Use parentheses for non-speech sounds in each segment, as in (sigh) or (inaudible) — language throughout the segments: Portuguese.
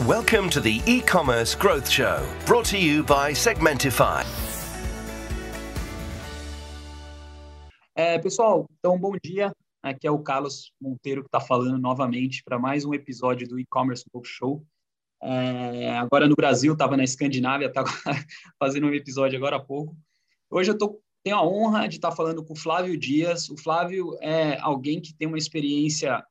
Welcome to the e-commerce growth show, brought to you by Segmentify. É, pessoal, então bom dia. Aqui é o Carlos Monteiro que está falando novamente para mais um episódio do e-commerce Growth Show. É, agora no Brasil, estava na Escandinávia, (laughs) estava fazendo um episódio agora há pouco. Hoje eu tô, tenho a honra de estar tá falando com o Flávio Dias. O Flávio é alguém que tem uma experiência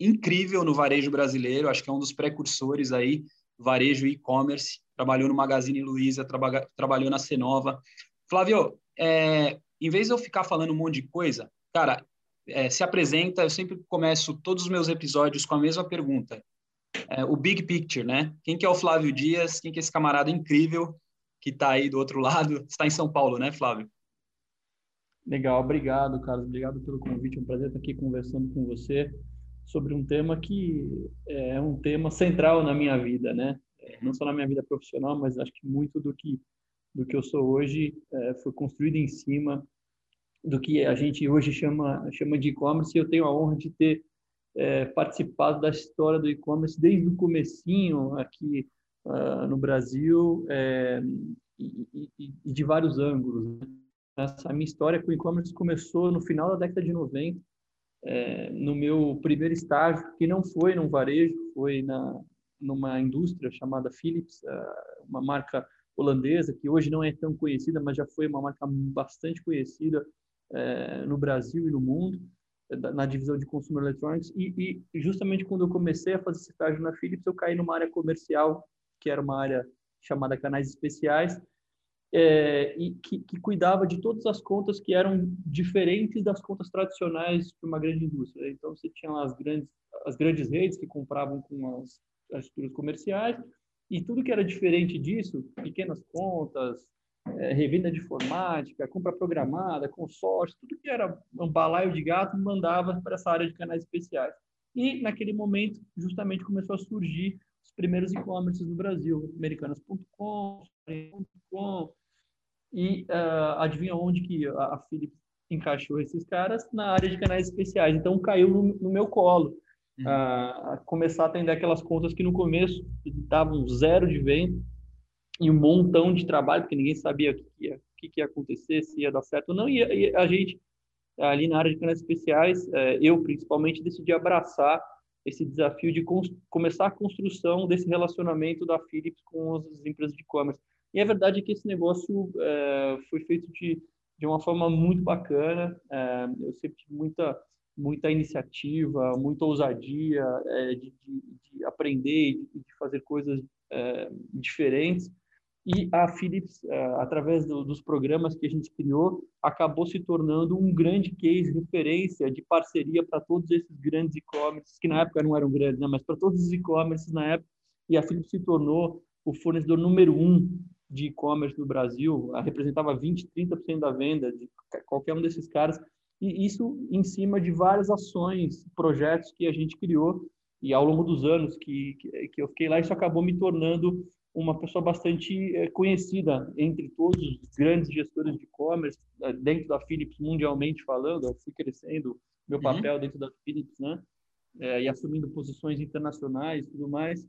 incrível no varejo brasileiro, acho que é um dos precursores aí, varejo e-commerce, trabalhou no Magazine Luiza, traba, trabalhou na Cenova. Flávio, é, em vez de eu ficar falando um monte de coisa, cara, é, se apresenta, eu sempre começo todos os meus episódios com a mesma pergunta. É, o big picture, né? Quem que é o Flávio Dias? Quem que é esse camarada incrível que está aí do outro (laughs) lado? Está em São Paulo, né, Flávio? Legal, obrigado, Carlos. Obrigado pelo convite. É um prazer estar aqui conversando com você sobre um tema que é um tema central na minha vida, né? É, não só na minha vida profissional, mas acho que muito do que do que eu sou hoje é, foi construído em cima do que a gente hoje chama chama de e-commerce. Eu tenho a honra de ter é, participado da história do e-commerce desde o comecinho aqui uh, no Brasil é, e, e, e, de vários ângulos. Né? Essa minha história com o e-commerce começou no final da década de 90 é, no meu primeiro estágio, que não foi num varejo, foi na, numa indústria chamada Philips, é, uma marca holandesa que hoje não é tão conhecida, mas já foi uma marca bastante conhecida é, no Brasil e no mundo, é, na divisão de Consumer Electronics. E, e, justamente quando eu comecei a fazer esse estágio na Philips, eu caí numa área comercial, que era uma área chamada canais especiais, é, e que, que, cuidava de todas as contas que eram diferentes das contas tradicionais de uma grande indústria. Então, você tinha as grandes, as grandes redes que compravam com as, as estruturas comerciais, e tudo que era diferente disso, pequenas contas, é, revenda de informática, compra programada, consórcio, tudo que era um balaio de gato, mandava para essa área de canais especiais. E, naquele momento, justamente começou a surgir os primeiros e-commerces no Brasil, americanas.com, e uh, adivinha onde que a, a Philips encaixou esses caras? Na área de canais especiais. Então caiu no, no meu colo. Uhum. Uh, começar a atender aquelas contas que no começo davam zero de venda e um montão de trabalho, porque ninguém sabia o que ia, o que ia acontecer, se ia dar certo ou não. E, e a gente, ali na área de canais especiais, uh, eu principalmente, decidi abraçar esse desafio de começar a construção desse relacionamento da Philips com as empresas de e-commerce. E a verdade é que esse negócio é, foi feito de, de uma forma muito bacana. É, eu sempre tive muita, muita iniciativa, muita ousadia é, de, de, de, aprender e de, fazer coisas é, diferentes. E a Philips, é, através do, dos programas que a gente criou, acabou se tornando um grande case referência de parceria para todos esses grandes e-commerces, que na época não eram grandes, né, mas para todos os e-commerces na época. E a Philips se tornou o fornecedor número um de e-commerce no Brasil, representava 20, 30% da venda de qualquer um desses caras, e isso em cima de várias ações, projetos que a gente criou, e ao longo dos anos que, que, que eu fiquei lá, isso acabou me tornando uma pessoa bastante é, conhecida entre todos os grandes gestores de e-commerce, é, dentro da Philips, mundialmente falando, eu fui crescendo meu uhum. papel uhum. dentro da Philips, né? É, e assumindo posições internacionais e tudo mais.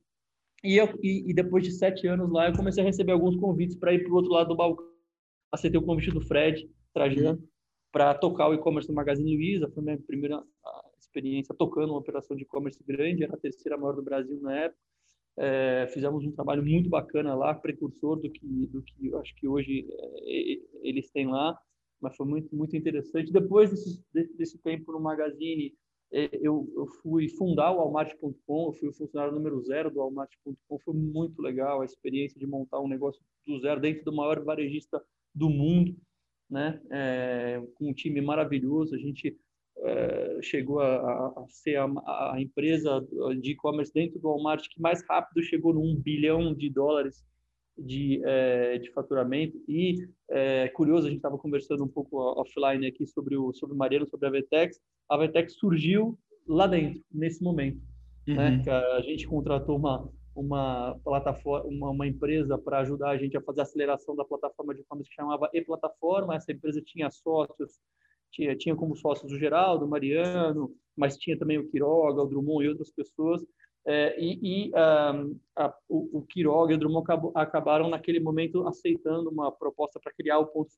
E, eu, e, e, depois de sete anos lá, eu comecei a receber alguns convites para ir para o outro lado do balcão. Aceitei o convite do Fred Trajano uhum. para tocar o e-commerce no Magazine Luiza. Foi minha primeira experiência tocando uma operação de e-commerce grande, era a terceira maior do Brasil na época. É, fizemos um trabalho muito bacana lá, precursor do que, do que eu acho que hoje é, eles têm lá, mas foi muito, muito interessante. Depois desse, desse tempo no Magazine, eu, eu fui fundar o Walmart.com, eu fui o funcionário número zero do Walmart.com, foi muito legal a experiência de montar um negócio do zero dentro do maior varejista do mundo, né? É, com um time maravilhoso, a gente é, chegou a, a ser a, a, empresa de e-commerce dentro do Walmart que mais rápido chegou no 1 bilhão de dólares de, é, de faturamento. E é curioso, a gente estava conversando um pouco offline aqui sobre o, sobre o sobre a Vetex. A Vetex surgiu lá dentro, nesse momento. Né? Uhum. Né? Que a gente contratou uma, uma plataforma, uma, uma empresa para ajudar a gente a fazer a aceleração da plataforma de e-commerce que chamava E-Plataforma. Essa empresa tinha sócios, tinha, tinha como sócios o Geraldo, o Mariano, mas tinha também o Quiroga, o Drummond e outras pessoas. É, e, e um, a, o, o Quiroga e o Drummond acabaram, naquele momento, aceitando uma proposta para criar o Ponto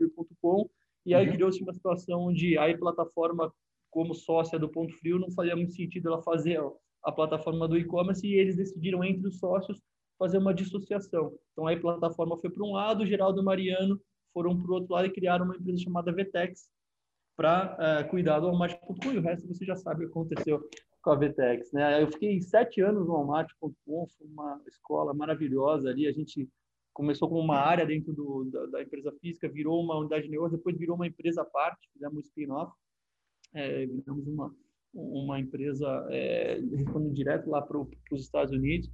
e aí uhum. criou-se uma situação onde a plataforma, como sócia do Ponto Frio, não fazia muito sentido ela fazer a plataforma do e-commerce, e eles decidiram, entre os sócios, fazer uma dissociação. Então, a plataforma foi para um lado, o Geraldo e o Mariano foram para o outro lado e criaram uma empresa chamada Vtex para uh, cuidar do Walmart.com, e o resto você já sabe o que aconteceu com a Vtex, né? Eu fiquei sete anos no Walmart.com, foi uma escola maravilhosa ali. A gente começou com uma área dentro do, da, da, empresa física, virou uma unidade de negócio, depois virou uma empresa à parte, fizemos um spin-off, é, viramos uma, uma empresa é, respondendo direto lá para os Estados Unidos.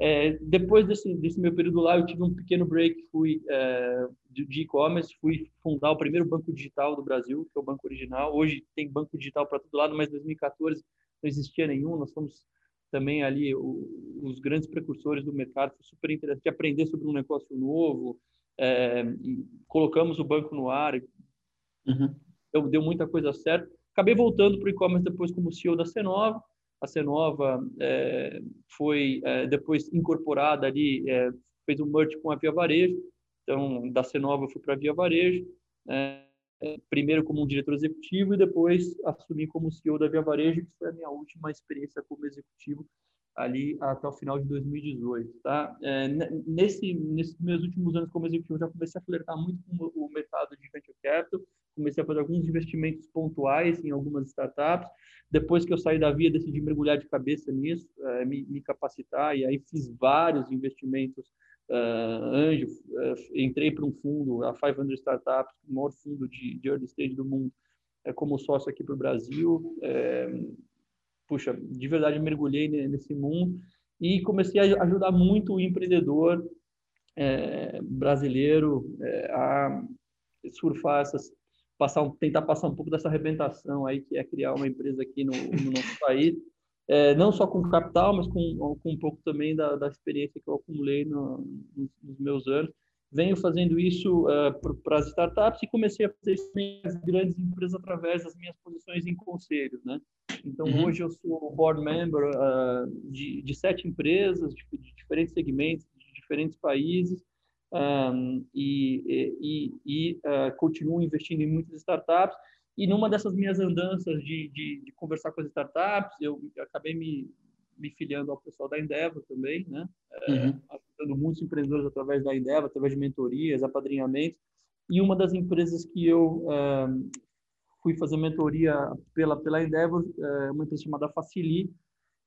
É, depois desse, desse, meu período lá, eu tive um pequeno break, fui é, de e-commerce, fui fundar o primeiro banco digital do Brasil, que é o Banco Original. Hoje tem banco digital para todo lado, mas em 2014 não existia nenhum. Nós fomos também ali o, os grandes precursores do mercado. Foi super interessante aprender sobre um negócio novo. É, colocamos o banco no ar. Uhum. Deu, deu muita coisa certa. Acabei voltando para o e-commerce depois como CEO da Cenova. A Cenova é, foi é, depois incorporada ali, é, fez um merge com a Via Varejo. Então, da Cenova fui para a Via Varejo. É, primeiro como um diretor executivo e depois assumi como CEO da Via Varejo, que foi a minha última experiência como executivo ali até o final de 2018, tá? É, nesse, nesses meus últimos anos como executivo, já comecei a flertar muito com o mercado de venture capital, comecei a fazer alguns investimentos pontuais em algumas startups. Depois que eu saí da Via, decidi mergulhar de cabeça nisso, é, me, me capacitar, e aí fiz vários investimentos uh, anjo, uh, entrei para um fundo, a 500 Startups, o maior fundo de, de early stage do mundo, como sócio aqui para o Brasil. Puxa, de verdade mergulhei nesse mundo e comecei a ajudar muito o empreendedor é, brasileiro é, a surfar essas passar tentar passar um pouco dessa arrebentação aí que é criar uma empresa aqui no, no nosso país é, não só com capital, mas com, com um pouco também da, da experiência que eu acumulei no, nos meus anos. Venho fazendo isso uh, para as startups e comecei a fazer isso as grandes empresas através das minhas posições em conselhos, né? Então, uhum. hoje eu sou board member uh, de, de, sete empresas, de, de, diferentes segmentos, de diferentes países, um, e, e, e uh, continuo investindo em muitas startups e numa dessas minhas andanças de, de, de conversar com as startups, eu acabei me, me filiando ao pessoal da Endeavor também, né? É, uhum. ajudando muitos empreendedores através da Endeavor, através de mentorias, apadrinhamentos. E uma das empresas que eu uh, fui fazer mentoria pela, pela Endeavor, é uma empresa chamada Facili,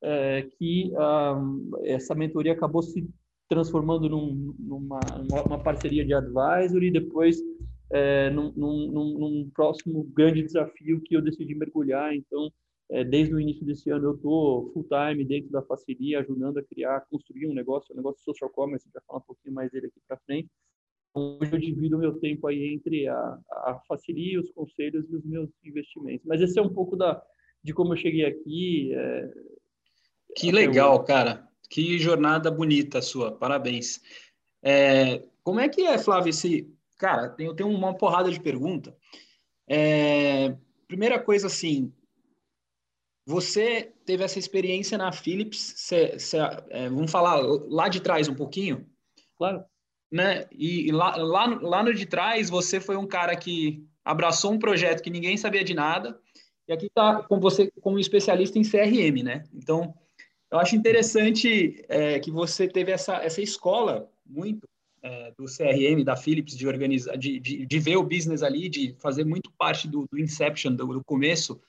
uh, que uh, essa mentoria acabou se transformando num, numa uma parceria de advisory, depois é, num, num, num, próximo grande desafio que eu decidi mergulhar. Então, é, desde o início desse ano, eu estou full time dentro da Facilia, ajudando a criar, construir um negócio, um negócio de social commerce, vai falar um pouquinho mais dele aqui para frente. Hoje eu divido o meu tempo aí entre a, a Facilia, os conselhos e os meus investimentos. Mas esse é um pouco da, de como eu cheguei aqui. É, que legal, cara. Que jornada bonita sua. Parabéns. É, como é que é, Flávio, esse, Cara, eu tenho uma porrada de pergunta. É, primeira coisa, assim, você teve essa experiência na Philips, cê, cê, é, vamos falar lá de trás um pouquinho? Claro. Né? E, e lá, lá, lá no de trás, você foi um cara que abraçou um projeto que ninguém sabia de nada, e aqui está com você como especialista em CRM, né? Então, eu acho interessante é, que você teve essa, essa escola muito é, do CRM, da Philips, de, organizar, de, de, de, ver o business ali, de fazer muito parte do, do inception, do, do começo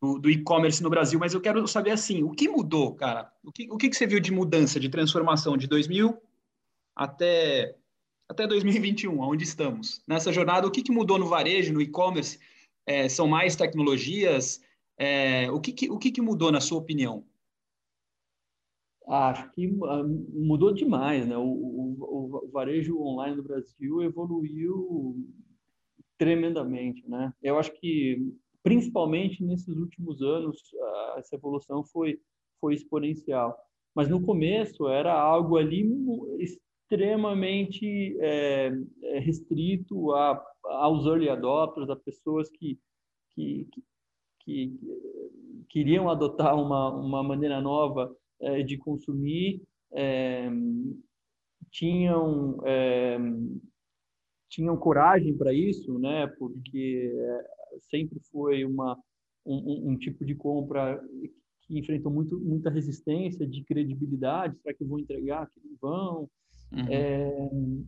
do, do e-commerce no Brasil, mas eu quero saber assim, o que mudou, cara? O que, o que, que você viu de mudança, de transformação de 2000 até, até 2021, onde estamos? Nessa jornada, o que, que mudou no varejo, no e-commerce? É, são mais tecnologias? É, o que, que, o que, que mudou, na sua opinião? Acho que ah, mudou demais, né? O, o, o, varejo online no Brasil evoluiu tremendamente, né? Eu acho que, principalmente nesses últimos anos, essa evolução foi, foi exponencial. Mas no começo era algo ali extremamente é, restrito a, aos early adopters, a pessoas que, que, que, que queriam adotar uma, uma maneira nova é, de consumir, é, tinham é, tinham coragem para isso, né? Porque sempre foi uma um, um, tipo de compra que enfrentou muito, muita resistência de credibilidade. Será que vão entregar? Que não vão? Uhum.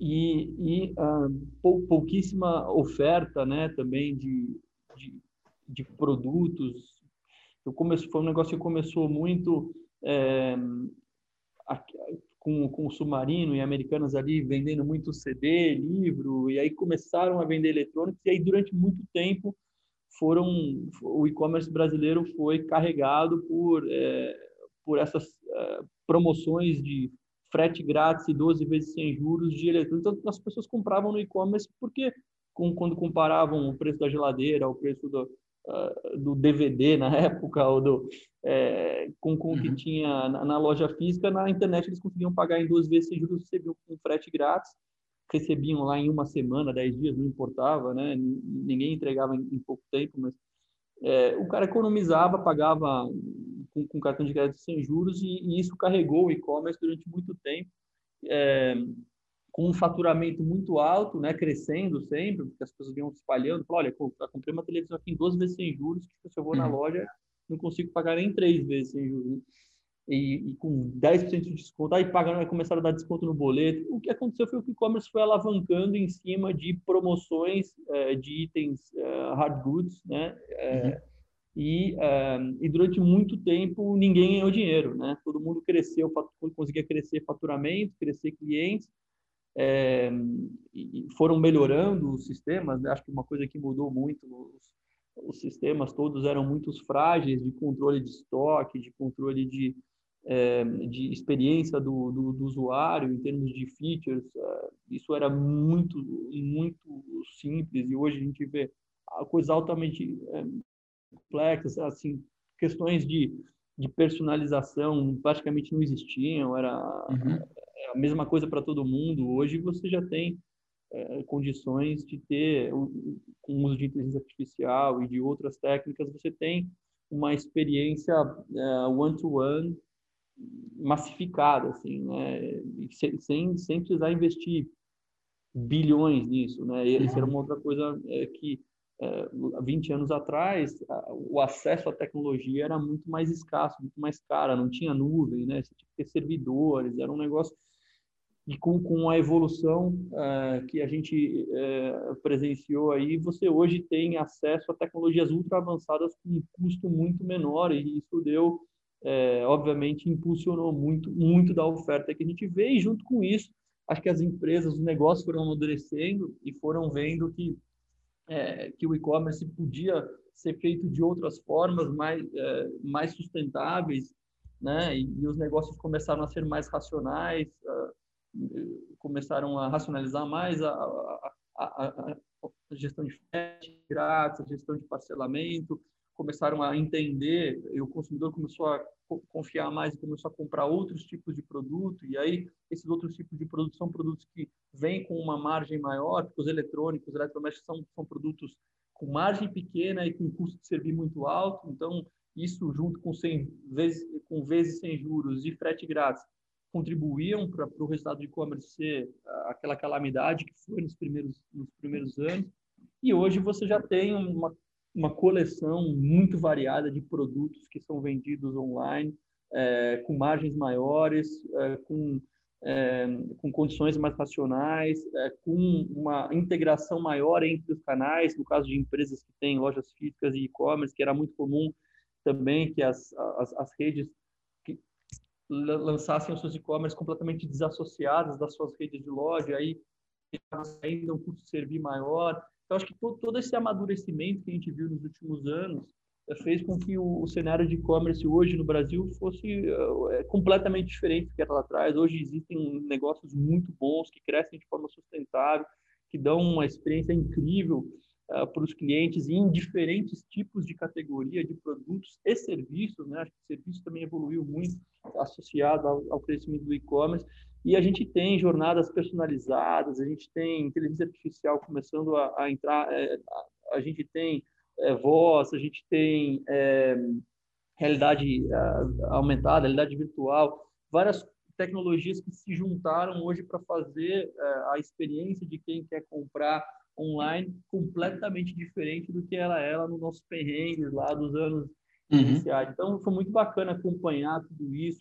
E, e uh, pou, pouquíssima oferta, né? Também de, de, de produtos. Eu comecei, foi um negócio que começou muito é, com, com o Submarino e Americanas ali vendendo muito CD, livro, e aí começaram a vender eletrônicos, e aí durante muito tempo foram o e-commerce brasileiro foi carregado por é, por essas é, promoções de frete grátis e 12 vezes sem juros de eletrônicos. Então, as pessoas compravam no e-commerce porque com, quando comparavam o preço da geladeira, o preço do, uh, do DVD na (laughs) época, ou do, é, com, com o que uhum. tinha na, na, loja física, na internet eles conseguiam pagar em duas vezes sem juros, recebiam um frete grátis, recebiam lá em uma semana, dez dias, não importava, né? Ninguém entregava em, em pouco tempo, mas é, o cara economizava, pagava com, com, cartão de crédito sem juros e, e isso carregou o e-commerce durante muito tempo, é, com um faturamento muito alto, né, crescendo sempre, porque as pessoas vinham espalhando. Olha, eu comprei uma televisão aqui em duas vezes sem juros, que se eu vou uhum. na loja não consigo pagar nem três vezes sem juros e, e com 10% de desconto, aí pagando, começaram a dar desconto no boleto. O que aconteceu foi que o e-commerce foi alavancando em cima de promoções é, de itens é, hard goods, né? É, uhum. e, e durante muito tempo ninguém ganhou dinheiro, né? Todo mundo cresceu, conseguia crescer faturamento, crescer clientes, é, foram melhorando os sistemas. Né? Acho que uma coisa que mudou muito, os, os, sistemas todos eram muito frágeis de controle de estoque, de controle de, é, de experiência do, do, do, usuário em termos de features, é, isso era muito, muito simples e hoje a gente vê coisas altamente é, complexas, assim, questões de, de personalização praticamente não existiam, era uhum. A mesma coisa para todo mundo. Hoje você já tem é, condições de ter, com o uso de inteligência artificial e de outras técnicas, você tem uma experiência é, one-to-one -one massificada, assim, né? sem, sem precisar investir bilhões nisso, né? E isso era uma outra coisa é, que é, 20 anos atrás o acesso à tecnologia era muito mais escasso, muito mais caro, não tinha nuvem, né? Você tinha que ter servidores, era um negócio e com, com a evolução é, que a gente é, presenciou aí, você hoje tem acesso a tecnologias ultra avançadas com um custo muito menor e isso deu é, obviamente, impulsionou muito, muito da oferta que a gente vê, e junto com isso, acho que as empresas, os negócios foram amadurecendo e foram vendo que, que o e-commerce podia ser feito de outras formas mais, mais sustentáveis, né? E, e, os negócios começaram a ser mais racionais, uh, começaram a racionalizar mais a, a, a, a gestão de frete grátis, a gestão de parcelamento, começaram a entender, e o consumidor começou a confiar mais e começou a comprar outros tipos de produto, e aí esses outros tipos de produtos são produtos que vêm com uma margem maior, porque os eletrônicos, os eletrodomésticos são, são produtos com margem pequena e com custo de servir muito alto, então isso junto com 100 vezes, com vezes sem juros e frete grátis contribuíam para o resultado de e-commerce ser aquela calamidade que foi nos primeiros, nos primeiros anos, e hoje você já tem uma uma coleção muito variada de produtos que são vendidos online, é, com margens maiores, é, com, é, com condições mais racionais, com uma integração maior entre os canais, no caso de empresas que têm lojas físicas e e-commerce, que era muito comum também que as, as, as redes lançassem os seus e-commerce completamente desassociadas das suas redes de loja, aí ainda um custo de servir maior, então, acho que todo, todo esse amadurecimento que a gente viu nos últimos anos eh, fez com que o, o cenário de e-commerce hoje no Brasil fosse uh, completamente diferente do que era lá atrás. Hoje existem negócios muito bons que crescem de forma sustentável, que dão uma experiência incrível uh, para os clientes em diferentes tipos de categoria de produtos e serviços. Né? Acho que o serviço também evoluiu muito associado ao, ao crescimento do e-commerce. E a gente tem jornadas personalizadas, a gente tem inteligência artificial começando a, a entrar, é, a, a, gente tem é, voz, a gente tem é, realidade aumentada, realidade virtual, várias tecnologias que se juntaram hoje para fazer a experiência de quem quer comprar online completamente diferente do que ela era nos nossos perrengues lá dos anos uhum. iniciais. Então, foi muito bacana acompanhar tudo isso,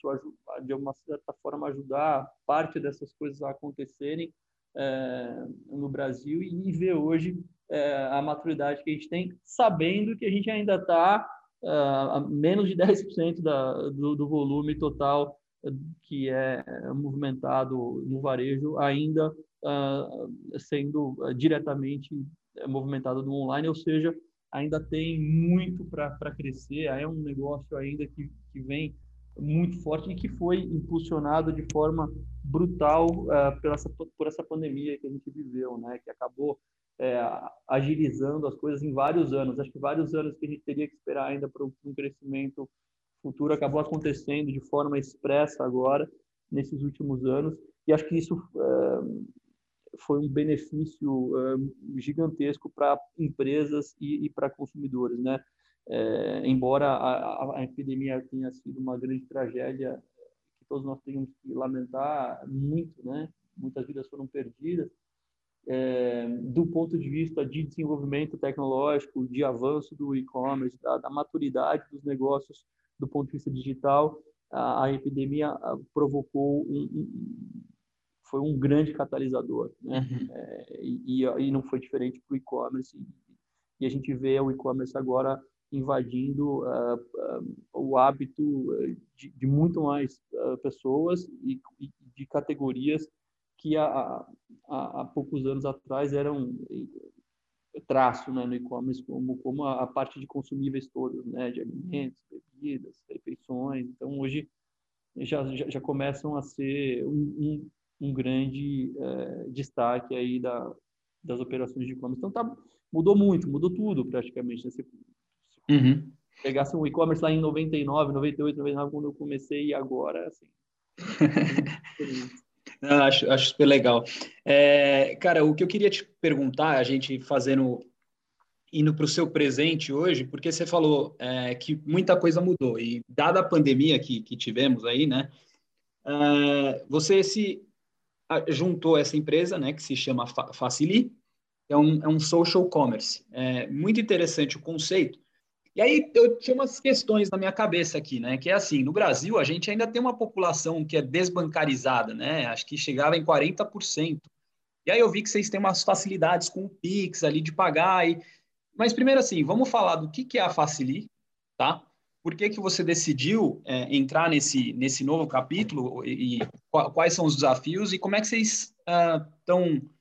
de uma certa forma ajudar parte dessas coisas a acontecerem é, no Brasil e ver hoje é, a maturidade que a gente tem, sabendo que a gente ainda está é, a menos de (laughs) 10% da, do, do volume total que é movimentado no varejo ainda uh, sendo diretamente movimentado no online, ou seja, ainda tem muito para crescer, é um negócio ainda que, que vem muito forte e que foi impulsionado de forma brutal uh, por, essa, por essa pandemia que a gente viveu, né? que acabou é, agilizando as coisas em vários anos. Acho que vários anos que a gente teria que esperar ainda para um crescimento futuro acabou acontecendo de forma expressa agora, nesses últimos anos, e acho que isso uh, foi um benefício uh, gigantesco para empresas e, e para consumidores, né? É, embora a, a, epidemia tenha sido uma grande tragédia que todos nós temos que lamentar muito, né? Muitas vidas foram perdidas. É, do ponto de vista de desenvolvimento tecnológico, de avanço do e-commerce, da, da, maturidade dos negócios do ponto de vista digital, a, a epidemia provocou um, um, foi um grande catalisador, né? Uhum. É, e, e, não foi diferente para o e-commerce. E, a gente vê o e-commerce agora invadindo uh, uh, o hábito de, de muito mais uh, pessoas e, e, de categorias que há, há, há, poucos anos atrás eram traço né, no e-commerce como, como a, a, parte de consumíveis todos, né, de alimentos, bebidas, refeições. Então, hoje já, já, já começam a ser um, um, um grande é, destaque aí da, das operações de e-commerce. Então, tá, mudou muito, mudou tudo praticamente. Né? Se, uhum. pegasse um e-commerce lá em 99, 98, 99, quando eu comecei, e agora, assim... (laughs) Não, acho, acho super legal. É, cara, o que eu queria te perguntar, a gente fazendo, indo para o seu presente hoje, porque você falou é, que muita coisa mudou, e dada a pandemia que, que tivemos aí, né, é, você se juntou essa empresa, né, que se chama Facili, é um, é um social commerce. É muito interessante o conceito, e aí eu tinha umas questões na minha cabeça aqui, né? Que é assim, no Brasil a gente ainda tem uma população que é desbancarizada, né? Acho que chegava em 40%. E aí eu vi que vocês têm umas facilidades com o Pix ali de pagar. E... Mas primeiro assim, vamos falar do que, que é a Facili, tá? Por que, que você decidiu é, entrar nesse, nesse novo capítulo e, e, quais são os desafios e como é que vocês estão... Uh,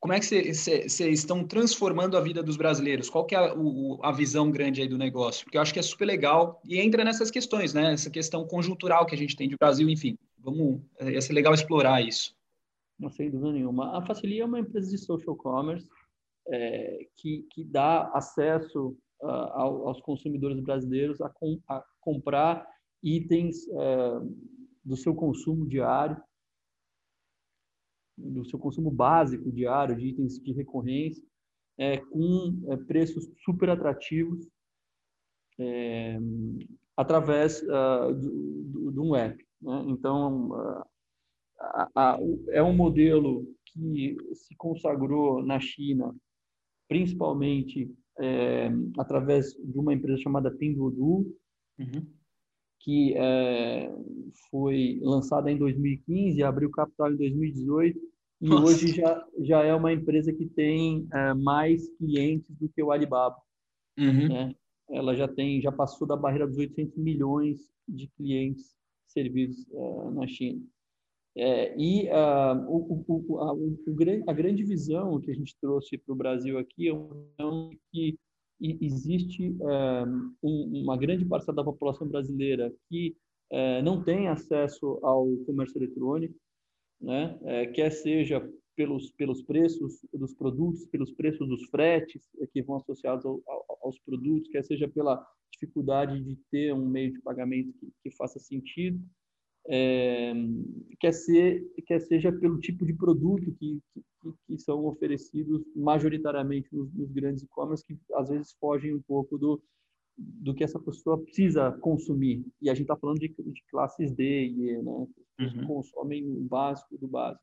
como é que vocês estão transformando a vida dos brasileiros? Qual que é a, o, a, visão grande aí do negócio? Porque eu acho que é super legal e entra nessas questões, né? Essa questão conjuntural que a gente tem de Brasil, enfim. Vamos, ia ser legal explorar isso. Não sem dúvida nenhuma. A Facili é uma empresa de social commerce é, que, que dá acesso uh, aos consumidores brasileiros a, com, a comprar itens uh, do seu consumo diário do seu consumo básico diário de itens de recorrência, é, com é, preços super atrativos é, através uh, de um app. Né? Então, uh, a, a, é um modelo que se consagrou na China, principalmente é, através de uma empresa chamada Pinduoduo, uhum. que é, foi lançada em 2015, abriu capital em 2018 e Nossa. hoje já, já é uma empresa que tem é, mais clientes do que o Alibaba. Uhum. Né? Ela já tem, já passou da barreira dos 800 milhões de clientes servidos uh, na China. É, e uh, o, o, a, o, a, grande visão que a gente trouxe para o Brasil aqui é que existe um, uma grande parcela da população brasileira que uh, não tem acesso ao comércio eletrônico, né? É, quer seja pelos, pelos preços dos produtos, pelos preços dos fretes que vão associados ao, ao, aos produtos, quer seja pela dificuldade de ter um meio de pagamento que, que faça sentido, é, quer, ser, quer seja pelo tipo de produto que, que, que são oferecidos majoritariamente nos, nos grandes e-commerce, que às vezes fogem um pouco do, do que essa pessoa precisa consumir. E a gente está falando de, de, classes D e E, né? Uhum. consomem o básico do básico.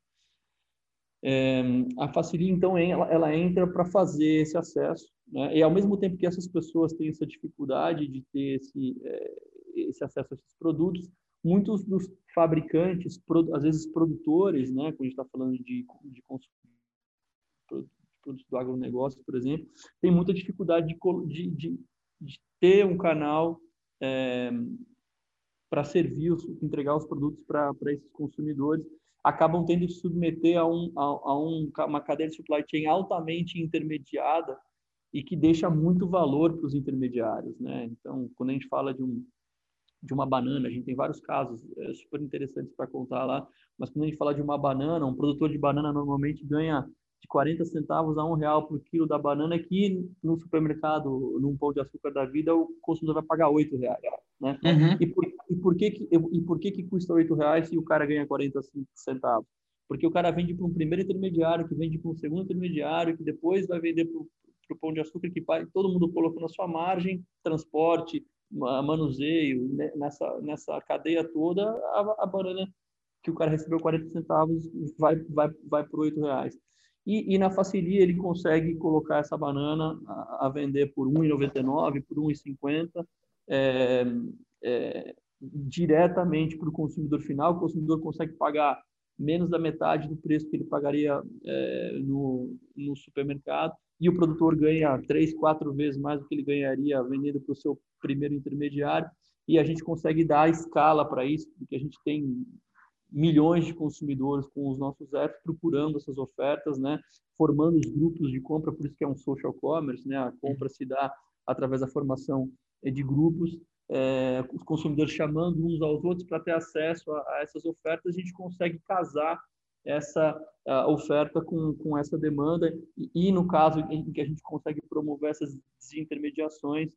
É, a Facili, então, ela, ela entra para fazer esse acesso, né? e ao mesmo tempo que essas pessoas têm essa dificuldade de ter esse, é, esse acesso a esses produtos, muitos dos fabricantes, às vezes produtores, né, quando a gente está falando de, de, produtos do agronegócio, por exemplo, tem muita dificuldade de, de, de ter um canal é, para servir, entregar os produtos para esses consumidores, acabam tendo que submeter a, um, a, a um, uma cadeia de supply chain altamente intermediada e que deixa muito valor para os intermediários, né? Então, quando a gente fala de um de uma banana, a gente tem vários casos é, super interessantes para contar lá, mas quando a gente fala de uma banana, um produtor de banana normalmente ganha de 40 centavos a um real por quilo da banana, que no supermercado, num pão de açúcar da vida, o consumidor vai pagar 8 reais. Né? Uhum. E, por, e, por, que, que, e por que, que custa 8 reais se o cara ganha 40 centavos? Porque o cara vende para um primeiro intermediário, que vende para um segundo intermediário, que depois vai vender para o pão de açúcar, que todo mundo colocou na sua margem, transporte, manuseio, né? nessa, nessa cadeia toda, a, a banana que o cara recebeu 40 centavos vai, vai, vai por 8 reais. E, e, na Facilia ele consegue colocar essa banana a, a vender por R$ 1,99, por R$ 1,50, é, é, diretamente para o consumidor final. O consumidor consegue pagar menos da metade do preço que ele pagaria é, no, no supermercado e o produtor ganha três, quatro vezes mais do que ele ganharia vendendo para o seu primeiro intermediário. E a gente consegue dar escala para isso, porque a gente tem milhões de consumidores com os nossos apps procurando essas ofertas, né? Formando os grupos de compra, por isso que é um social commerce, né? A compra se dá através da formação de grupos, é, os consumidores chamando uns aos outros para ter acesso a, a, essas ofertas, a gente consegue casar essa oferta com, com essa demanda e, e, no caso em que a gente consegue promover essas desintermediações,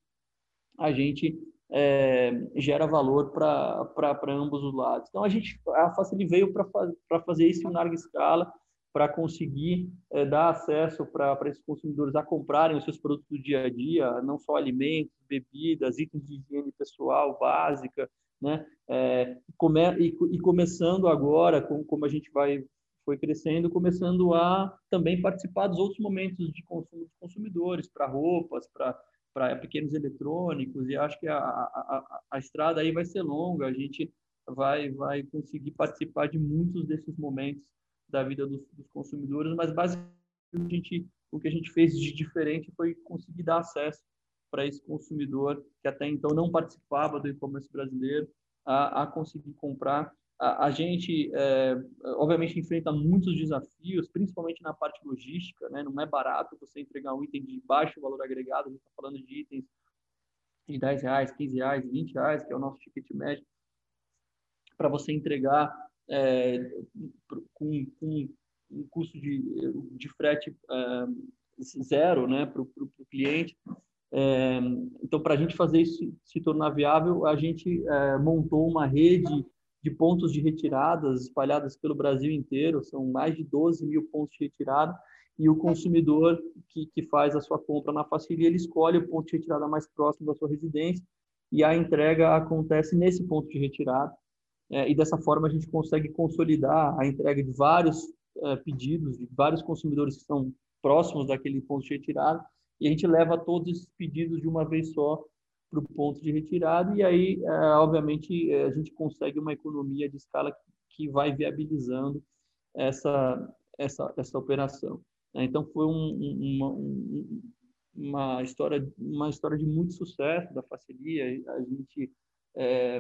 a gente é, gera valor para ambos os lados. Então, a gente, a Facili veio para fazer isso em larga escala, para conseguir é, dar acesso para esses consumidores a comprarem os seus produtos do dia a dia, não só alimentos, bebidas, itens de higiene pessoal básica, né? É, come, e, e, começando agora, com, como a gente vai foi crescendo, começando a também participar dos outros momentos de consumo dos consumidores, para roupas, para para pequenos eletrônicos e acho que a, a, a, estrada aí vai ser longa a gente vai vai conseguir participar de muitos desses momentos da vida dos, dos consumidores mas basicamente a gente, o que a gente fez de diferente foi conseguir dar acesso para esse consumidor que até então não participava do e-commerce brasileiro a, a conseguir comprar a, a gente, é, obviamente, enfrenta muitos desafios, principalmente na parte logística, né? Não é barato você entregar um item de baixo valor agregado, a gente está falando de itens de 10 reais, 15 reais, 20 reais, que é o nosso ticket médio, para você entregar é, com, com, um custo de, de frete é, zero né, para o cliente. É, então, para a gente fazer isso se tornar viável, a gente é, montou uma rede de pontos de retiradas espalhadas pelo Brasil inteiro, são mais de 12 mil pontos de retirada, e o consumidor que, que faz a sua compra na Facilia, ele escolhe o ponto de retirada mais próximo da sua residência, e a entrega acontece nesse ponto de retirada, é, e dessa forma a gente consegue consolidar a entrega de vários é, pedidos, de vários consumidores que estão próximos daquele ponto de retirada, e a gente leva todos esses pedidos de uma vez só para o ponto de retirada, e aí, é, obviamente, é, a gente consegue uma economia de escala que vai viabilizando essa, essa, essa operação. Né? Então, foi um, uma, uma, história, uma história de muito sucesso da Facelia. A gente, é,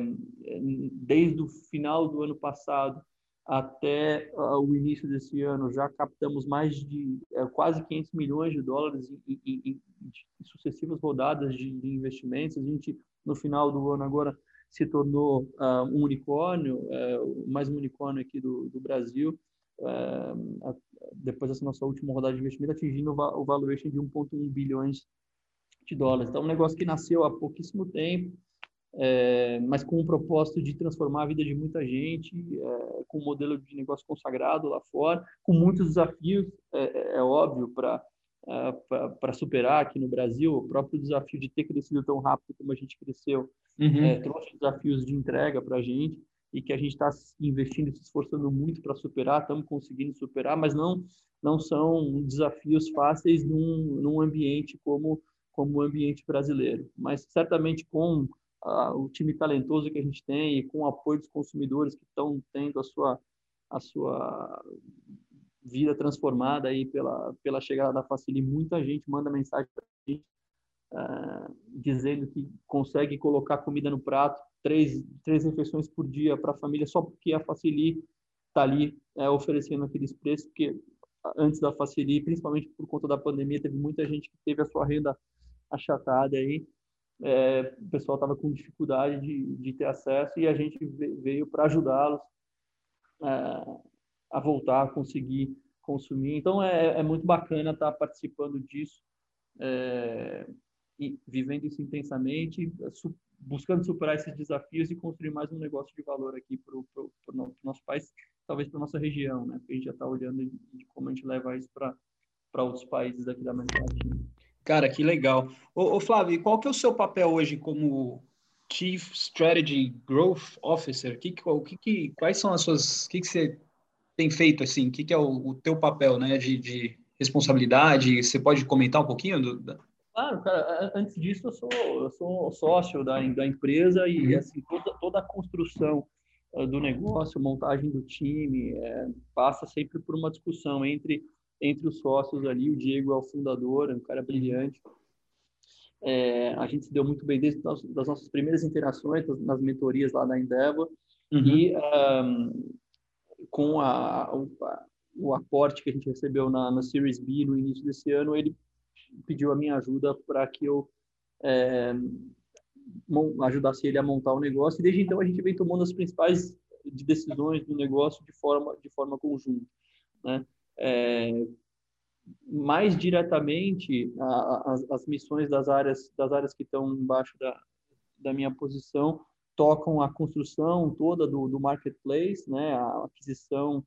desde o final do ano passado, até uh, o início desse ano já captamos mais de uh, quase 500 milhões de dólares em, em, em, em sucessivas rodadas de, de, investimentos. A gente, no final do ano agora, se tornou uh, um unicórnio, é, mais um unicórnio aqui do, do Brasil, é, depois dessa nossa última rodada de investimento, atingindo o valuation de 1,1 bilhões de dólares. Então, um negócio que nasceu há pouquíssimo tempo, é, mas com o propósito de transformar a vida de muita gente, é, com um modelo de negócio consagrado lá fora, com muitos desafios, é, é, é óbvio, para uh, para superar aqui no Brasil. O próprio desafio de ter crescido tão rápido como a gente cresceu uhum. é, trouxe desafios de entrega para a gente e que a gente está investindo, se esforçando muito para superar, estamos conseguindo superar, mas não não são desafios fáceis num, num ambiente como como o ambiente brasileiro. Mas certamente com o time talentoso que a gente tem e com o apoio dos consumidores que estão tendo a sua a sua vida transformada aí pela pela chegada da Facili, muita gente manda mensagem para a gente uh, dizendo que consegue colocar comida no prato três três refeições por dia para a família só porque a Facili está ali é, oferecendo aqueles preços porque antes da Facili, principalmente por conta da pandemia, teve muita gente que teve a sua renda achatada aí é, o pessoal estava com dificuldade de, de ter acesso e a gente veio para ajudá-los é, a voltar a conseguir consumir. Então é, é muito bacana estar tá participando disso, é, e vivendo isso intensamente, su buscando superar esses desafios e construir mais um negócio de valor aqui para o no, nosso país, talvez para nossa região, né? Porque a gente já está olhando de, de como a gente leva isso para outros países aqui da América Latina. Cara, que legal. Ô, ô Flávio, qual que é o seu papel hoje como Chief Strategy Growth Officer? Que, que, que, quais são as suas... O que, que você tem feito, assim? O que, que é o, o teu papel, né, de, de responsabilidade? Você pode comentar um pouquinho? Do, Claro, cara, antes disso eu sou, eu sou sócio da, da empresa e uhum. assim, toda, toda a construção uh, do negócio, montagem do time, é, passa sempre por uma discussão entre entre os sócios ali. O Diego é o fundador, é um cara brilhante. É, a gente se deu muito bem desde das nossas primeiras interações nas mentorias lá da Endeavor uhum. e um, com a, a, o aporte que a gente recebeu na, na, Series B no início desse ano, ele pediu a minha ajuda para que eu é, ajudasse ele a montar o negócio e desde então a gente vem tomando as principais decisões do negócio de forma de forma conjunta, né? É, mais diretamente a, as, as, missões das áreas das áreas que estão embaixo da, da minha posição tocam a construção toda do, do marketplace, né, a aquisição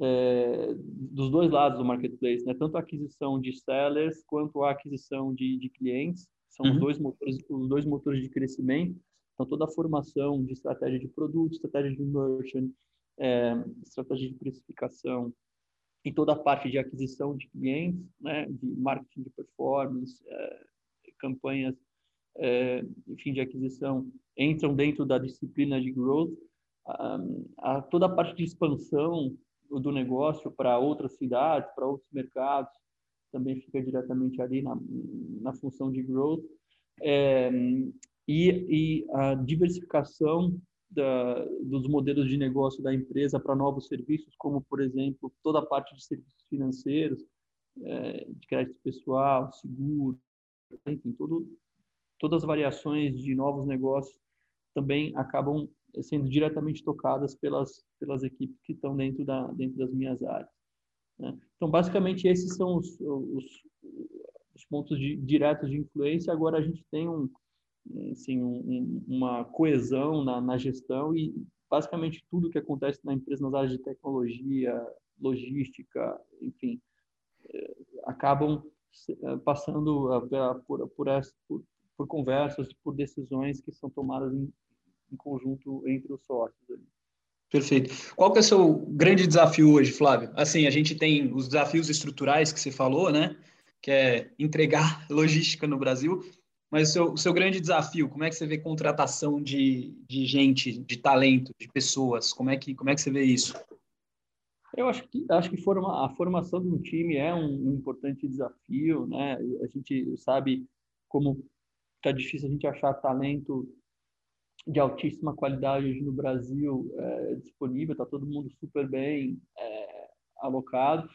é, dos dois lados do marketplace, né, tanto a aquisição de sellers quanto a aquisição de, de clientes, são uhum. os dois motores os dois motores de crescimento. Então toda a formação de estratégia de produto, estratégia de merchant, é, estratégia de precificação, em toda a parte de aquisição de clientes, né, de marketing de performance, é, campanhas, é, enfim, de aquisição, entram dentro da disciplina de growth. A, a, toda a parte de expansão do negócio para outras cidades, para outros mercados, também fica diretamente ali na, na função de growth. É, e, e a diversificação da, dos modelos de negócio da empresa para novos serviços, como, por exemplo, toda a parte de serviços financeiros, é, de crédito pessoal, seguro, enfim, tudo, todas as variações de novos negócios também acabam sendo diretamente tocadas pelas, pelas equipes que estão dentro, da, dentro das minhas áreas. Né? Então, basicamente, esses são os, os, os pontos de, diretos de influência. Agora, a gente tem um, assim, um, uma coesão na, na, gestão e basicamente tudo que acontece na empresa nas áreas de tecnologia, logística, enfim, é, acabam é, passando por, por, essa, por, por, conversas, por decisões que são tomadas em, em conjunto entre os sócios. Perfeito. Qual que é o seu grande desafio hoje, Flávio? Assim, a gente tem os desafios estruturais que você falou, né? Que é entregar (laughs) logística no Brasil, mas o seu, seu, grande desafio, como é que você vê contratação de, de gente, de talento, de pessoas? Como é que, como é que você vê isso? Eu acho que, acho que forma, a formação de um time é um, um importante desafio, né? A gente sabe como está difícil a gente achar talento de altíssima qualidade hoje no Brasil é, disponível, está todo mundo super bem é, alocado.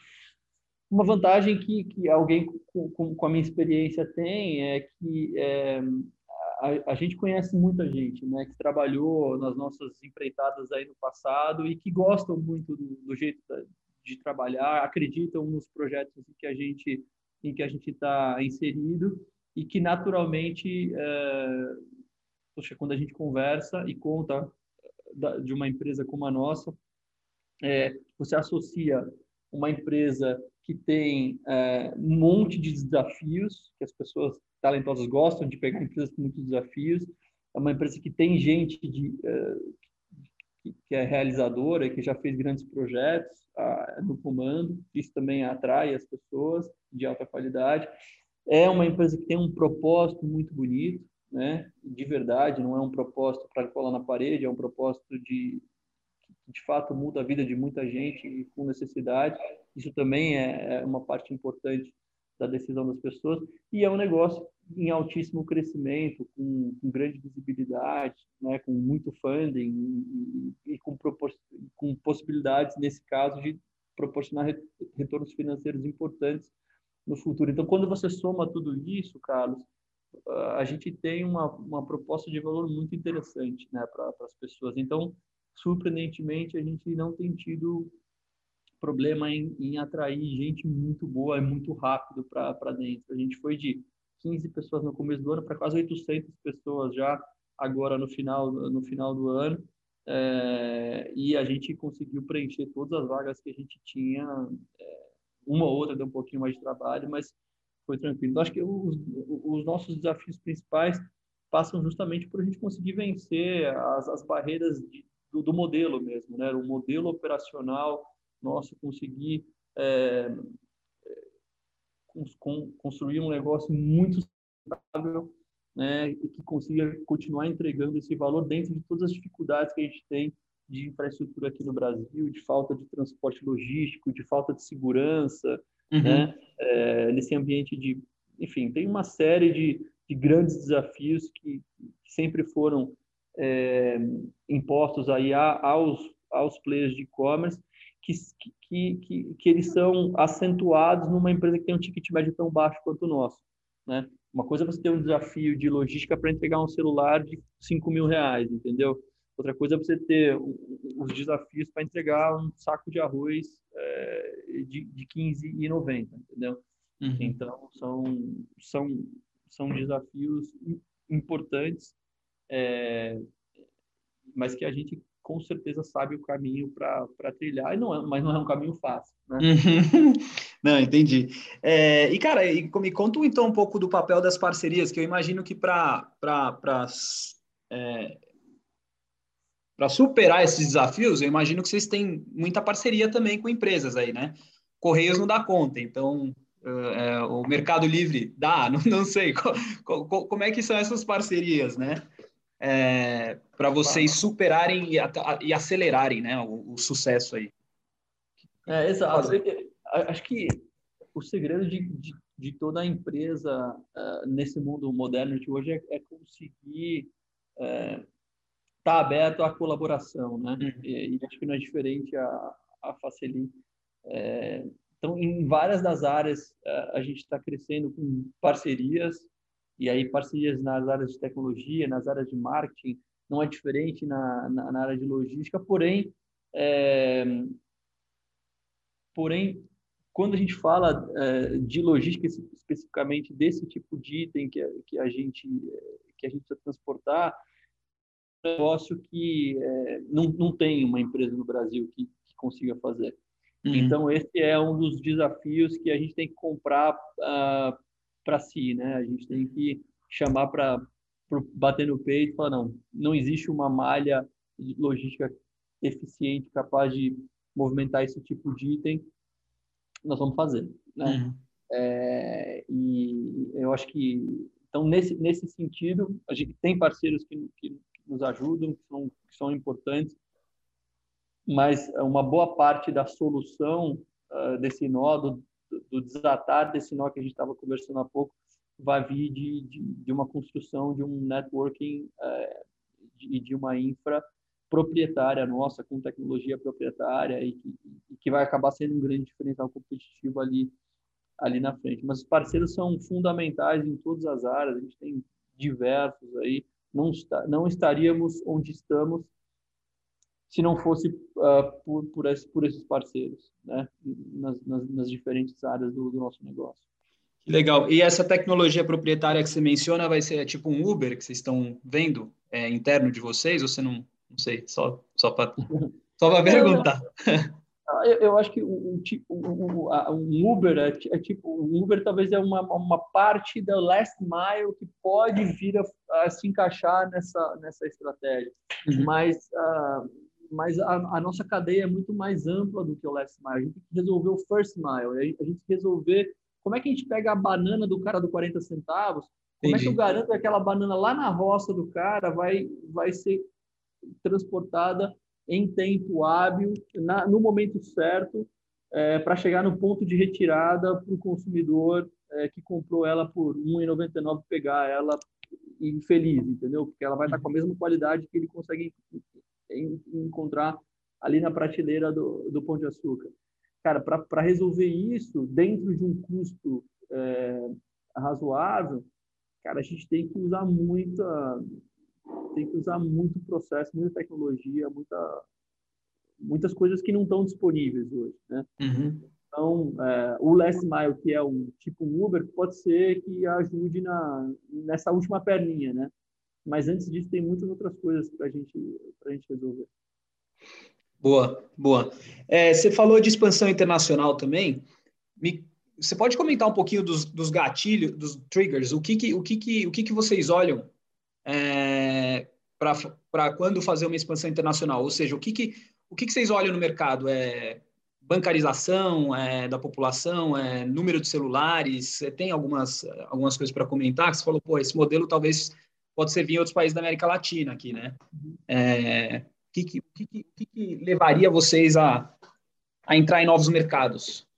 Uma vantagem que, que alguém com, com, a minha experiência tem é que é, a, a, gente conhece muita gente, né, que trabalhou nas nossas empreitadas aí no passado e que gostam muito do, do jeito de trabalhar, acreditam nos projetos em que a gente em que a gente está inserido e que naturalmente, é, poxa, quando a gente conversa e conta da, de uma empresa como a nossa, é, você associa uma empresa que tem é, um monte de desafios, que as pessoas talentosas gostam de pegar empresas com muitos desafios. É uma empresa que tem gente de, é, que é realizadora, que já fez grandes projetos no comando. Isso também atrai as pessoas de alta qualidade. É uma empresa que tem um propósito muito bonito, né? De verdade, não é um propósito para colar na parede, é um propósito de de fato muda a vida de muita gente com necessidade. Isso também é, é uma parte importante da decisão das pessoas e é um negócio em altíssimo crescimento, com, com grande visibilidade, né, com muito funding e, e com, com possibilidades nesse caso de proporcionar retornos financeiros importantes no futuro. Então, quando você soma tudo isso, Carlos, a gente tem uma, uma proposta de valor muito interessante né, para as pessoas. Então, surpreendentemente, a gente não tem tido problema em, em atrair gente muito boa e muito rápido para dentro. A gente foi de 15 pessoas no começo do ano para quase 800 pessoas já agora no final, no final do ano. É, e a gente conseguiu preencher todas as vagas que a gente tinha. É, uma ou outra deu um pouquinho mais de trabalho, mas foi tranquilo. Então, acho que os, os nossos desafios principais passam justamente por a gente conseguir vencer as, as barreiras de, do, do, modelo mesmo, né? O modelo operacional nosso conseguir é, com, construir um negócio muito estável, né? E que consiga continuar entregando esse valor dentro de todas as dificuldades que a gente tem de infraestrutura aqui no Brasil, de falta de transporte logístico, de falta de segurança, uhum. né? É, nesse ambiente de, enfim, tem uma série de, de grandes desafios que, que sempre foram é, impostos aí aos, aos players de e-commerce, que, que, que, que, eles são acentuados numa empresa que tem um ticket médio tão baixo quanto o nosso. Né? Uma coisa é você ter um desafio de logística para entregar um celular de 5 mil reais, entendeu? Outra coisa é você ter os desafios para entregar um saco de arroz é, de, de 15,90, entendeu? Uhum. Então, são, são, são desafios importantes é, mas que a gente com certeza sabe o caminho para trilhar, e não é, mas não é um caminho fácil. Né? (laughs) não, entendi. É, e, cara, e, me conta então um pouco do papel das parcerias, que eu imagino que para é, superar esses desafios, eu imagino que vocês têm muita parceria também com empresas aí, né? Correios não dá conta, então é, o Mercado Livre dá, (laughs) não, não sei. como é que são essas parcerias, né? É, para vocês superarem e, e acelerarem né, o, o, sucesso aí. É, exato. Acho que o segredo de, de, de toda a empresa uh, nesse mundo moderno de hoje é, é conseguir estar é, tá aberto à colaboração, né? Uhum. E, e, acho que não é diferente a, a Faceli. É, então, em várias das áreas, uh, a gente está crescendo com parcerias, e aí parcerias nas áreas de tecnologia, nas áreas de marketing, não é diferente na, na, na área de logística, porém, é, porém, quando a gente fala é, de logística especificamente desse tipo de item que, que a gente que a gente precisa transportar, é um negócio que é, não, não tem uma empresa no Brasil que, que consiga fazer. Uhum. Então esse é um dos desafios que a gente tem que comprar uh, para si, né? A gente tem que chamar para bater no peito e falar, não, não existe uma malha logística eficiente capaz de movimentar esse tipo de item, nós vamos fazer, né? Uhum. É, e eu acho que, então, nesse, nesse sentido, a gente tem parceiros que, que nos ajudam, que são, que são importantes, mas uma boa parte da solução uh, desse nó, do, do desatar desse nó que a gente estava conversando há pouco, vai vir de, de, de uma construção de um networking é, de, de uma infra proprietária nossa, com tecnologia proprietária e que, e que vai acabar sendo um grande diferencial competitivo ali, ali na frente. Mas os parceiros são fundamentais em todas as áreas, a gente tem diversos aí, não, está, não estaríamos onde estamos se não fosse uh, por, por, esse, por, esses parceiros, né? nas, nas, nas diferentes áreas do, do, nosso negócio. Legal. E essa tecnologia proprietária que você menciona vai ser tipo um Uber que vocês estão vendo é, interno de vocês? Ou você não, não sei, só, só para (laughs) só perguntar? (laughs) Eu, eu acho que tipo, o, o, Uber é, é, tipo o Uber talvez é uma, uma parte da last mile que pode vir a, a se encaixar nessa nessa estratégia, uhum. mas uh, mas a, a, nossa cadeia é muito mais ampla do que o last mile. A gente tem que resolver o first mile. A gente, resolver como é que a gente pega a banana do cara do 40 centavos, como Entendi. é que eu garanto que aquela banana lá na roça do cara vai vai ser transportada em tempo hábil, na, no momento certo, é, para chegar no ponto de retirada para o consumidor é, que comprou ela por R$ 1,99 pegar ela infeliz, entendeu? Porque ela vai estar com a mesma qualidade que ele consegue encontrar ali na prateleira do, do Pão de Açúcar. Cara, para resolver isso dentro de um custo é, razoável, cara, a gente tem que usar muita tem que usar muito processo, muita tecnologia, muita, muitas coisas que não estão disponíveis hoje, né? Uhum. Então, é, o last mile, que é um tipo Uber, pode ser que ajude na, nessa última perninha, né? Mas antes disso, tem muitas outras coisas para gente, a gente resolver. Boa, boa. É, você falou de expansão internacional também. Me, você pode comentar um pouquinho dos, dos gatilhos, dos triggers? O que, que, o que, que, o que, que vocês olham é, para quando fazer uma expansão internacional? Ou seja, o que, que, o que, que vocês olham no mercado? É bancarização é, da população, é, número de celulares? Tem algumas, algumas coisas para comentar? Você falou, pô, esse modelo talvez pode servir em outros países da América Latina aqui, né? É, o que, que, que, que, levaria vocês a, a entrar em novos mercados?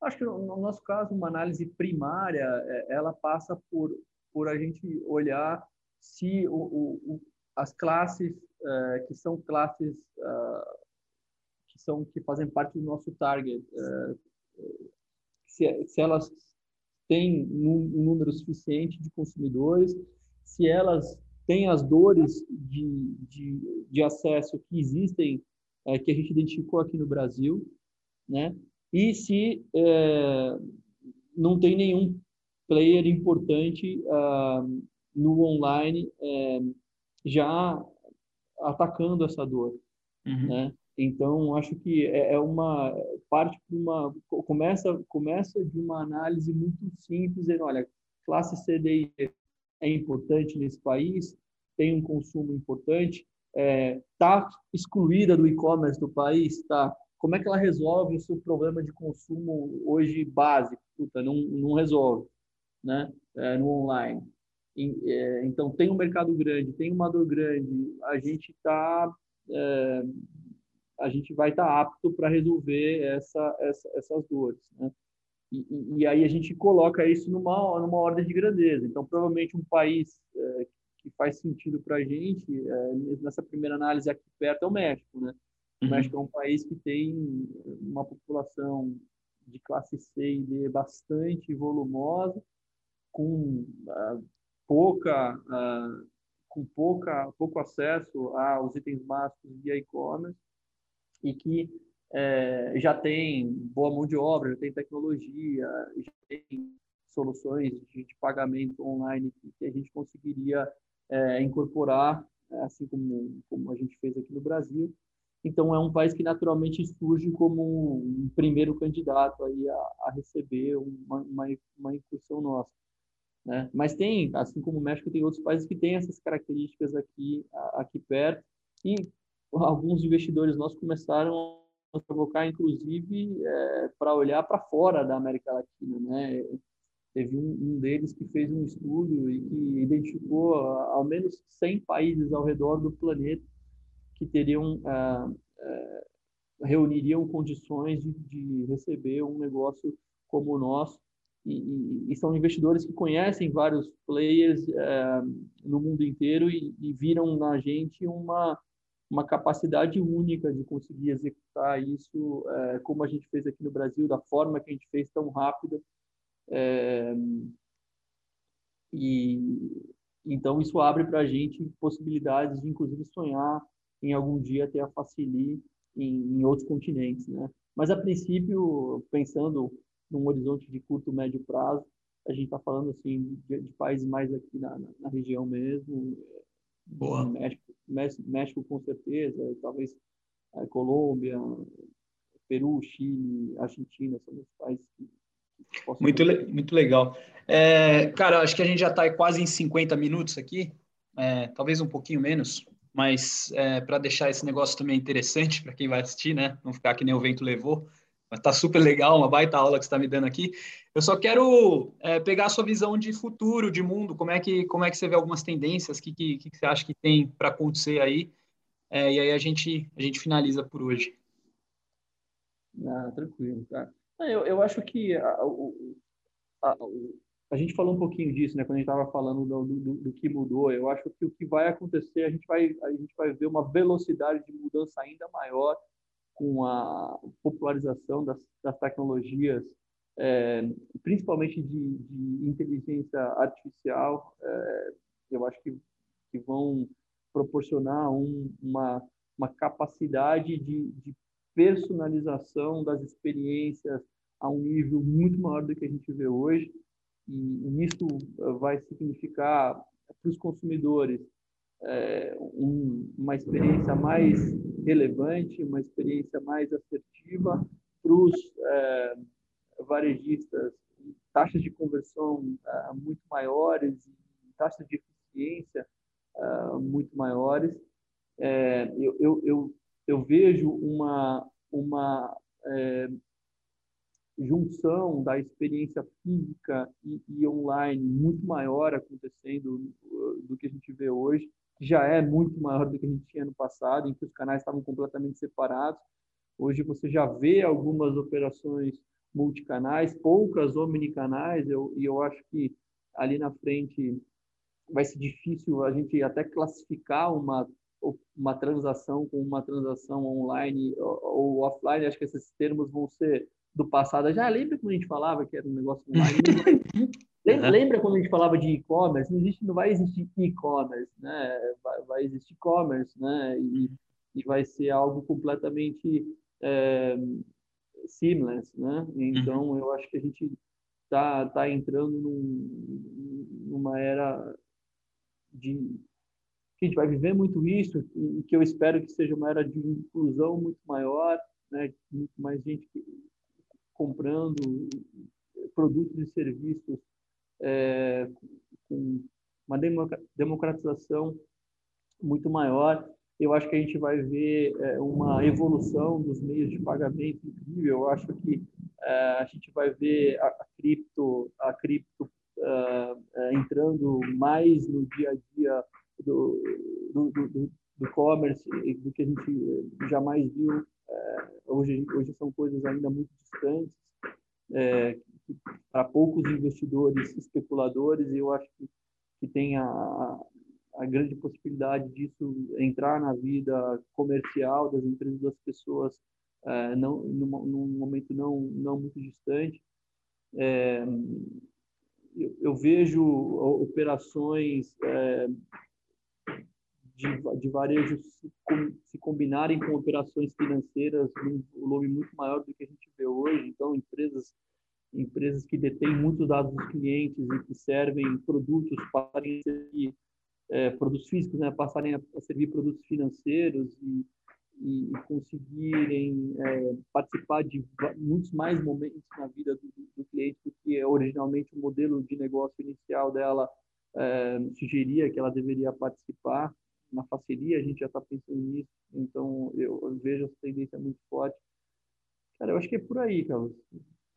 Acho que no nosso caso, uma análise primária, é, ela passa por, por a gente olhar se o, o, as classes uh, que são classes uh, que são que fazem parte do nosso target, se, se elas têm um número suficiente de consumidores, se elas têm as dores de, de, de acesso que existem, que a gente identificou aqui no Brasil, né? E se não tem nenhum player importante uh, no online é, já atacando essa dor, uhum. né? Então acho que é, é uma parte de uma começa começa de uma análise muito simples, dizendo, olha, classe CDI é importante nesse país, tem um consumo importante, está é, tá excluída do e-commerce do país, tá? Como é que ela resolve o seu problema de consumo hoje básico? Puta, não, não resolve, né? É, no online. É, então, tem um mercado grande, tem uma dor grande, a gente está. É, a gente vai estar tá apto para resolver essa, essa, essas dores. Né? E, e, aí a gente coloca isso numa, numa ordem de grandeza. Então, provavelmente, um país é, que faz sentido para a gente, é, nessa primeira análise aqui perto, é o México. Né? O uhum. México é um país que tem uma população de classe C e D bastante volumosa, com uh, pouca, uh, com pouca, pouco acesso aos itens básicos via e-commerce e que é, já tem boa mão de obra, já tem tecnologia, já tem soluções de, de pagamento online que, que, a gente conseguiria é, incorporar, assim como, como a gente fez aqui no Brasil. Então, é um país que naturalmente surge como um primeiro candidato aí a, a receber uma, uma, uma incursão nossa. Né? Mas tem, assim como o México, tem outros países que têm essas características aqui, aqui perto, e alguns investidores nossos começaram provocar, inclusive, é, para olhar para fora da América Latina. Né? Teve um, um, deles que fez um estudo e que identificou ao menos 100 países ao redor do planeta que teriam ah, ah, reuniriam condições de, de receber um negócio como o nosso e, e, são investidores que conhecem vários players é, no mundo inteiro e, e, viram na gente uma uma capacidade única de conseguir executar isso é, como a gente fez aqui no Brasil da forma que a gente fez tão rápida é, e então isso abre para a gente possibilidades de inclusive sonhar em algum dia ter a Facili em, em outros continentes, né? Mas a princípio pensando num horizonte de curto, médio prazo. A gente está falando assim de, de, países mais aqui na, na, na região mesmo. Boa. México, México, com certeza, talvez a Colômbia, Peru, Chile, Argentina são os países que, que muito, le muito legal. É, cara, acho que a gente já está quase em 50 minutos aqui, é, talvez um pouquinho menos, mas é, para deixar esse negócio também interessante (laughs) para quem vai assistir, né? Não ficar que nem o vento levou. Mas tá super legal, uma baita aula que você está me dando aqui. Eu só quero é, pegar a sua visão de futuro, de mundo, como é que, como é que você vê algumas tendências, o que, que, que você acha que tem para acontecer aí, é, e aí a gente, a gente finaliza por hoje. Ah, tranquilo, cara. Eu, eu acho que a, a, a, a gente falou um pouquinho disso, né, quando a gente estava falando do, do, do, que mudou. Eu acho que o que vai acontecer, a gente vai, a gente vai ver uma velocidade de mudança ainda maior com a popularização das, das tecnologias, é, principalmente de, de, inteligência artificial, é, eu acho que, que vão proporcionar um, uma, uma capacidade de, de personalização das experiências a um nível muito maior do que a gente vê hoje. E isso vai significar para os consumidores é, um, uma experiência mais relevante, uma experiência mais assertiva para os é, varejistas, taxas de conversão é, muito maiores, taxas de eficiência é, muito maiores. É, eu, eu, eu, eu, vejo uma, uma é, junção da experiência física e, e, online muito maior acontecendo do que a gente vê hoje já é muito maior do que a gente tinha no passado, em que os canais estavam completamente separados. Hoje você já vê algumas operações multicanais, poucas omnicanais, eu, e eu acho que ali na frente vai ser difícil a gente até classificar uma uma transação com uma transação online ou, ou offline. Acho que esses termos vão ser do passado. Já lembra quando a gente falava que era um negócio (laughs) online? Lembra, lembra, quando a gente falava de e-commerce? Não existe, não vai existir e-commerce, né? Vai, vai, existir commerce, né? E, e vai ser algo completamente é, seamless, né? Então, uhum. eu acho que a gente tá tá entrando num, numa era de que a gente vai viver muito isso e que eu espero que seja uma era de inclusão muito maior, né? Muito mais gente comprando produtos e serviços é, com uma democratização muito maior. Eu acho que a gente vai ver é, uma evolução dos meios de pagamento incrível. Eu acho que é, a gente vai ver a, a cripto, a cripto uh, entrando mais no dia a dia do, do, do, do do que a gente jamais viu. hoje, hoje são coisas ainda muito distantes, é, para poucos investidores especuladores, e eu acho que, que tem a, a grande possibilidade disso entrar na vida comercial das empresas das pessoas é, não, num, num, momento não, não muito distante. É, eu, eu, vejo operações é, de, de varejo se, se, combinarem com operações financeiras num volume muito maior do que a gente vê hoje. Então, empresas empresas que detêm muitos dados dos clientes e que servem produtos para servir é, produtos físicos, né, passarem a, servir produtos financeiros e, e conseguirem é, participar de muitos mais momentos na vida do, do, cliente do que originalmente o modelo de negócio inicial dela é, sugeria que ela deveria participar. Na parceria a gente já está pensando nisso, então eu, eu vejo essa tendência muito forte. Cara, eu acho que é por aí, Carlos.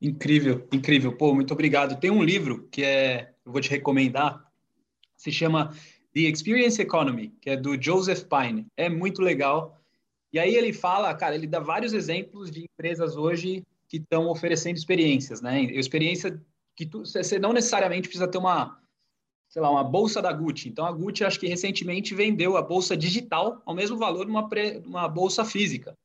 Incrível, incrível. Pô, muito obrigado. Tem um livro que é, eu vou te recomendar, se chama The Experience Economy, que é do Joseph Pine. É muito legal. E aí ele fala, cara, ele dá vários exemplos de empresas hoje que estão oferecendo experiências, né? Experiência que tu, você não necessariamente precisa ter uma, sei lá, uma bolsa da Gucci. Então a Gucci acho que recentemente vendeu a bolsa digital ao mesmo valor de uma, uma bolsa física.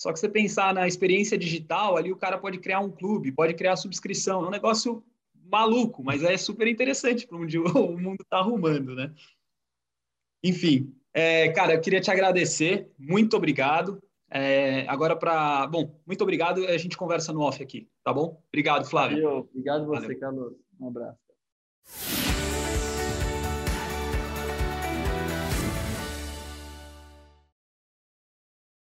Só que você pensar na experiência digital, ali o cara pode criar um clube, pode criar subscrição. É um negócio maluco, mas é super interessante para onde (laughs) o mundo está arrumando, né? Enfim, é, cara, eu queria te agradecer. Muito obrigado. É, agora para. Bom, muito obrigado. A gente conversa no off aqui, tá bom? Obrigado, Flávio. Obrigado você, Valeu. Carlos. Um abraço.